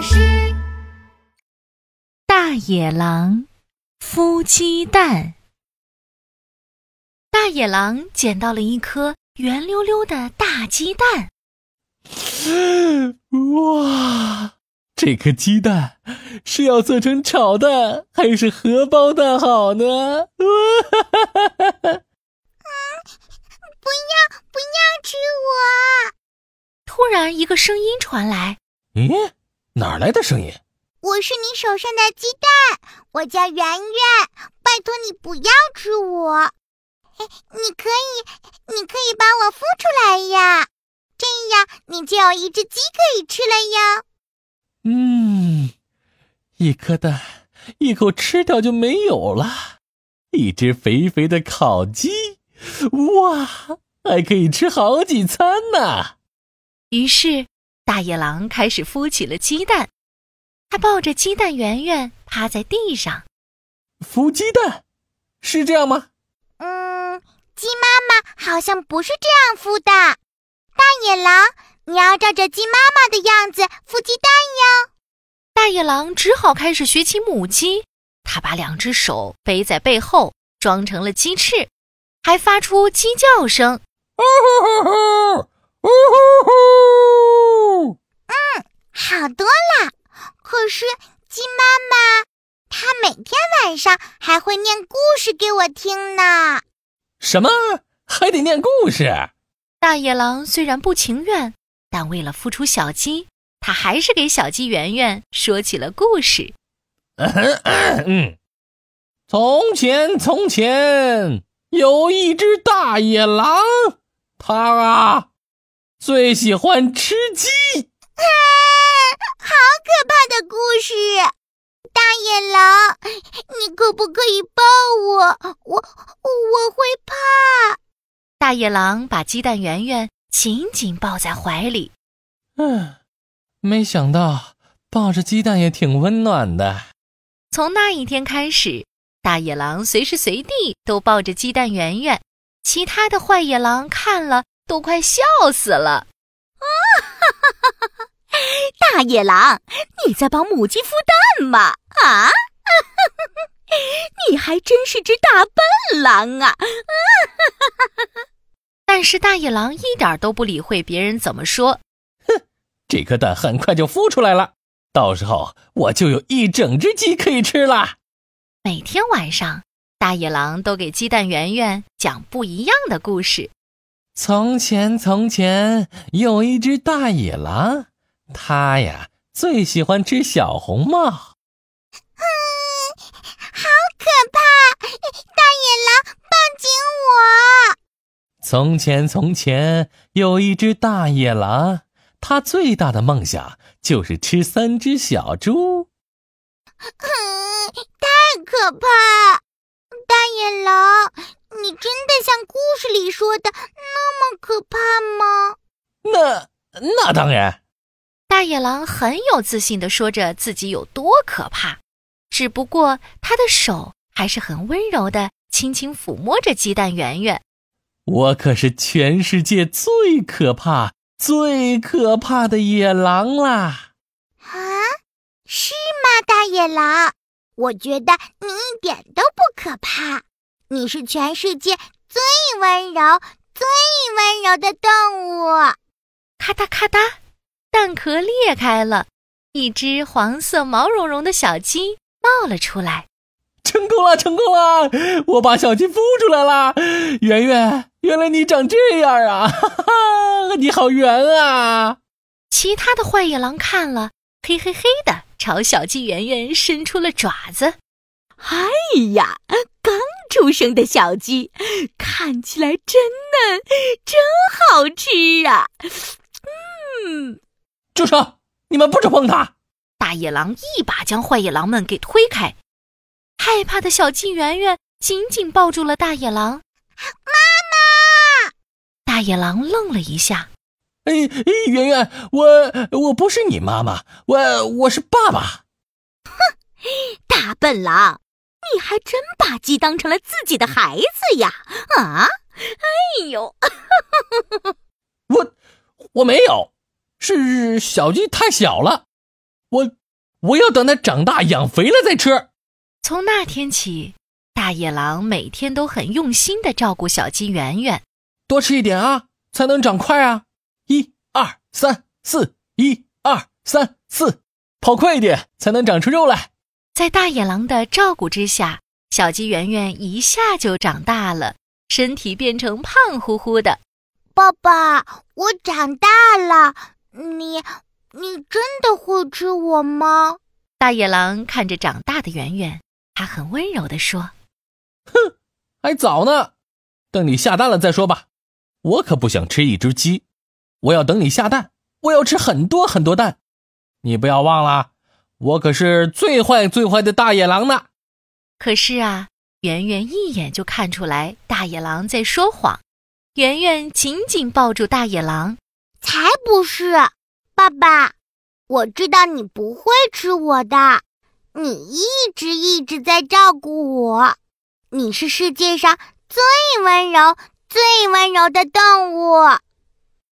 老师。大野狼孵鸡蛋。大野狼捡到了一颗圆溜溜的大鸡蛋。哇，这颗鸡蛋是要做成炒蛋还是荷包蛋好呢？哇！不要不要吃我！突然，一个声音传来：“咦，哪来的声音？”“我是你手上的鸡蛋，我叫圆圆，拜托你不要吃我。你可以，你可以把我孵出来呀，这样你就有一只鸡可以吃了哟。”“嗯，一颗蛋，一口吃掉就没有了，一只肥肥的烤鸡。”哇，还可以吃好几餐呢！于是，大野狼开始孵起了鸡蛋。他抱着鸡蛋圆圆趴在地上，孵鸡蛋，是这样吗？嗯，鸡妈妈好像不是这样孵的。大野狼，你要照着鸡妈妈的样子孵鸡蛋哟。大野狼只好开始学起母鸡。他把两只手背在背后，装成了鸡翅。还发出鸡叫声，呜呼呼呼，呜呼呼。嗯，好多了。可是鸡妈妈，她每天晚上还会念故事给我听呢。什么？还得念故事？大野狼虽然不情愿，但为了孵出小鸡，他还是给小鸡圆圆说起了故事。嗯，从前，从前。有一只大野狼，它啊最喜欢吃鸡。啊，好可怕的故事！大野狼，你可不可以抱我？我我会怕。大野狼把鸡蛋圆圆紧紧抱在怀里。嗯，没想到抱着鸡蛋也挺温暖的。从那一天开始。大野狼随时随地都抱着鸡蛋圆圆，其他的坏野狼看了都快笑死了。大野狼，你在帮母鸡孵蛋吗？啊？你还真是只大笨狼啊！但是大野狼一点都不理会别人怎么说。哼，这颗蛋很快就孵出来了，到时候我就有一整只鸡可以吃了。每天晚上，大野狼都给鸡蛋圆圆讲不一样的故事。从前，从前有一只大野狼，它呀最喜欢吃小红帽。嗯，好可怕！大野狼，抱紧我！从前，从前有一只大野狼，它最大的梦想就是吃三只小猪。太可怕！大野狼，你真的像故事里说的那么可怕吗？那那当然。大野狼很有自信的说着自己有多可怕，只不过他的手还是很温柔的轻轻抚摸着鸡蛋圆圆。我可是全世界最可怕、最可怕的野狼啦！啊，是吗，大野狼？我觉得你一点都不可怕，你是全世界最温柔、最温柔的动物。咔嗒咔嗒，蛋壳裂开了，一只黄色毛茸茸的小鸡冒了出来。成功了，成功了！我把小鸡孵出来了。圆圆，原来你长这样啊！哈哈，你好圆啊！其他的坏野狼看了，嘿嘿嘿的。朝小鸡圆圆伸出了爪子，哎呀，刚出生的小鸡看起来真嫩，真好吃啊！嗯，住手！你们不准碰它！大野狼一把将坏野狼们给推开，害怕的小鸡圆圆紧紧抱住了大野狼。妈妈！大野狼愣了一下。哎哎，圆圆，我我不是你妈妈，我我是爸爸。哼，大笨狼，你还真把鸡当成了自己的孩子呀？啊！哎呦，我我没有，是小鸡太小了。我我要等它长大养肥了再吃。从那天起，大野狼每天都很用心的照顾小鸡圆圆。多吃一点啊，才能长快啊！一二三四，一二三四，跑快一点才能长出肉来。在大野狼的照顾之下，小鸡圆圆一下就长大了，身体变成胖乎乎的。爸爸，我长大了，你你真的会吃我吗？大野狼看着长大的圆圆，他很温柔地说：“哼，还早呢，等你下蛋了再说吧。我可不想吃一只鸡，我要等你下蛋，我要吃很多很多蛋。你不要忘了，我可是最坏最坏的大野狼呢。”可是啊，圆圆一眼就看出来大野狼在说谎。圆圆紧紧抱住大野狼，才不是！爸爸，我知道你不会吃我的，你一直一直在照顾我，你是世界上最温柔、最温柔的动物。